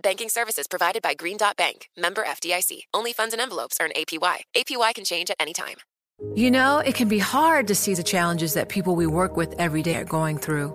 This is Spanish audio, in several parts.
Banking services provided by Green Dot Bank, member FDIC. Only funds and envelopes earn APY. APY can change at any time. You know, it can be hard to see the challenges that people we work with every day are going through.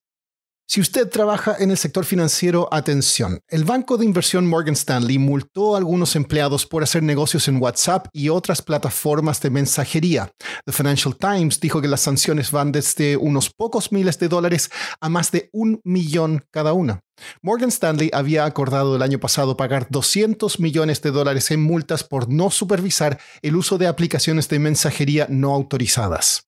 Si usted trabaja en el sector financiero, atención. El banco de inversión Morgan Stanley multó a algunos empleados por hacer negocios en WhatsApp y otras plataformas de mensajería. The Financial Times dijo que las sanciones van desde unos pocos miles de dólares a más de un millón cada una. Morgan Stanley había acordado el año pasado pagar 200 millones de dólares en multas por no supervisar el uso de aplicaciones de mensajería no autorizadas.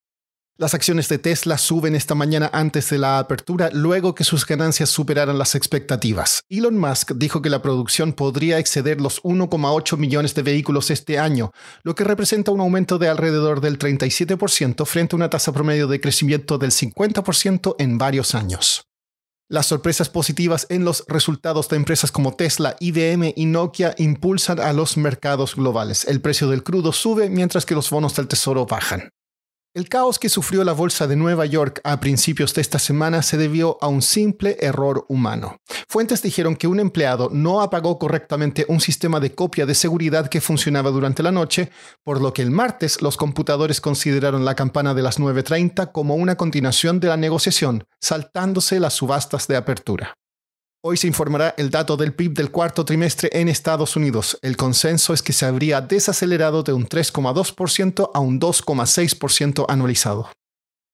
Las acciones de Tesla suben esta mañana antes de la apertura, luego que sus ganancias superaran las expectativas. Elon Musk dijo que la producción podría exceder los 1,8 millones de vehículos este año, lo que representa un aumento de alrededor del 37% frente a una tasa promedio de crecimiento del 50% en varios años. Las sorpresas positivas en los resultados de empresas como Tesla, IBM y Nokia impulsan a los mercados globales. El precio del crudo sube mientras que los bonos del tesoro bajan. El caos que sufrió la Bolsa de Nueva York a principios de esta semana se debió a un simple error humano. Fuentes dijeron que un empleado no apagó correctamente un sistema de copia de seguridad que funcionaba durante la noche, por lo que el martes los computadores consideraron la campana de las 9.30 como una continuación de la negociación, saltándose las subastas de apertura. Hoy se informará el dato del PIB del cuarto trimestre en Estados Unidos. El consenso es que se habría desacelerado de un 3,2% a un 2,6% anualizado.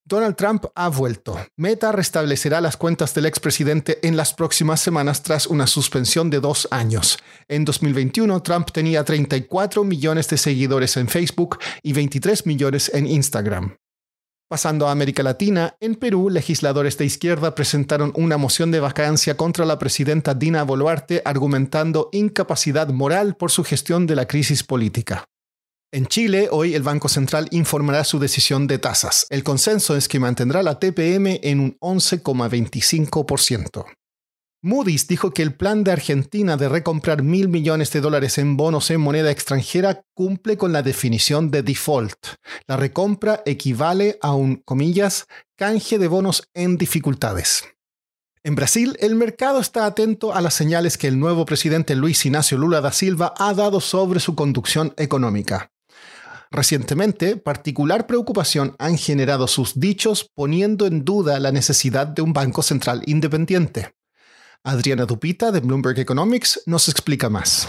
Donald Trump ha vuelto. Meta restablecerá las cuentas del expresidente en las próximas semanas tras una suspensión de dos años. En 2021, Trump tenía 34 millones de seguidores en Facebook y 23 millones en Instagram. Pasando a América Latina, en Perú, legisladores de izquierda presentaron una moción de vacancia contra la presidenta Dina Boluarte argumentando incapacidad moral por su gestión de la crisis política. En Chile, hoy el Banco Central informará su decisión de tasas. El consenso es que mantendrá la TPM en un 11,25%. Moody's dijo que el plan de Argentina de recomprar mil millones de dólares en bonos en moneda extranjera cumple con la definición de default. La recompra equivale a un, comillas, canje de bonos en dificultades. En Brasil, el mercado está atento a las señales que el nuevo presidente Luis Ignacio Lula da Silva ha dado sobre su conducción económica. Recientemente, particular preocupación han generado sus dichos poniendo en duda la necesidad de un banco central independiente. Adriana Dupita de Bloomberg Economics nos explica más.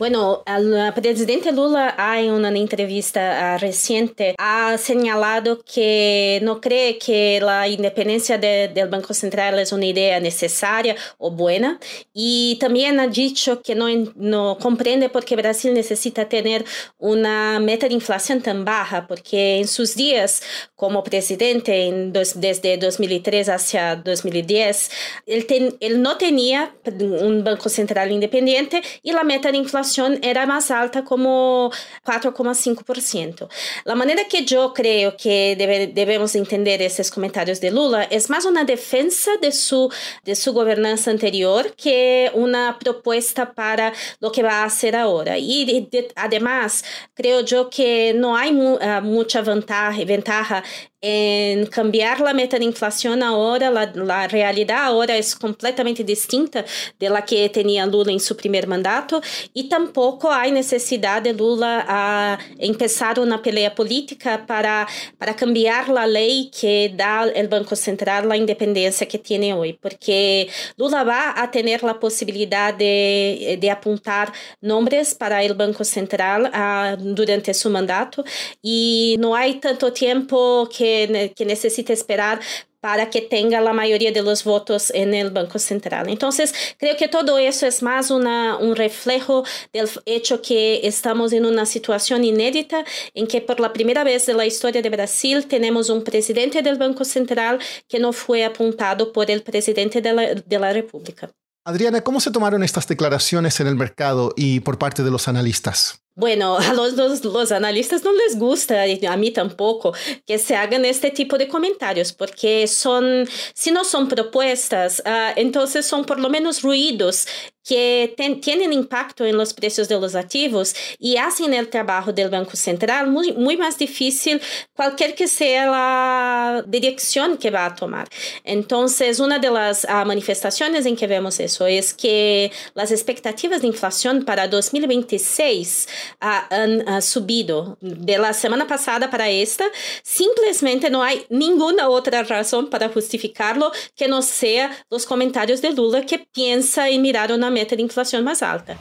Bueno, el presidente Lula en una entrevista reciente. Ha señalado que no cree que la independencia de, del Banco Central es una idea necesaria o buena. Y también ha dicho que no, no comprende por qué Brasil necesita tener una meta de inflación tan baja, porque en sus días como presidente en dos, desde 2003 hacia 2010, él, ten, él no tenía un Banco Central independiente y la meta de inflación inflación era más alta como 4,5%. La manera que yo creo que debe, debemos entender esos comentarios de Lula es más una defensa de su, de su gobernanza anterior que una propuesta para lo que va a hacer ahora. Y de, de, además, creo yo que no hay mu, uh, mucha ventaja, ventaja en cambiar meta de inflación ahora, la, la, realidad ahora es completamente distinta de que tenía Lula en su primer mandato y tampoco hay necesidad de Lula a empezar una pelea política para, para cambiar la ley que da el Banco Central la independencia que tiene hoy, porque Lula va a tener la posibilidad de, de apuntar nombres para el Banco Central uh, durante su mandato y no hay tanto tiempo que que, necesita esperar para que tenga la mayoría de los votos en el Banco Central. Entonces, creo que todo eso es más una, un reflejo del hecho que estamos en una situación inédita en que por la primera vez en la historia de Brasil tenemos un presidente del Banco Central que no fue apuntado por el presidente de la, de la República. Adriana, ¿cómo se tomaron estas declaraciones en el mercado y por parte de los analistas? Bueno, a los, los, analistas no les gusta, a mí tampoco, que se hagan este tipo de comentarios, porque son, si no son propuestas, uh, entonces son por lo menos ruidos que tienen impacto en los precios de los activos y hacen el trabajo del Banco Central muy, muy más difícil cualquier que sea la dirección que va a tomar. Entonces, una de las uh, manifestaciones en que vemos eso es que las expectativas de inflación para 2026 han subido de la semana pasada para esta. Simplesmente no hay ninguna otra razón para justificarlo que no sea los comentarios de Lula que piensa en mirar una de inflación más alta.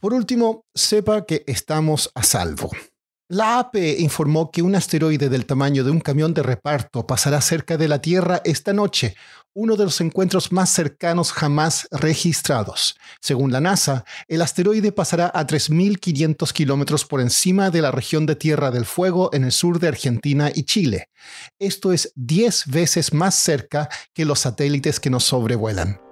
Por último, sepa que estamos a salvo. La APE informó que un asteroide del tamaño de un camión de reparto pasará cerca de la Tierra esta noche, uno de los encuentros más cercanos jamás registrados. Según la NASA, el asteroide pasará a 3.500 kilómetros por encima de la región de Tierra del Fuego en el sur de Argentina y Chile. Esto es 10 veces más cerca que los satélites que nos sobrevuelan.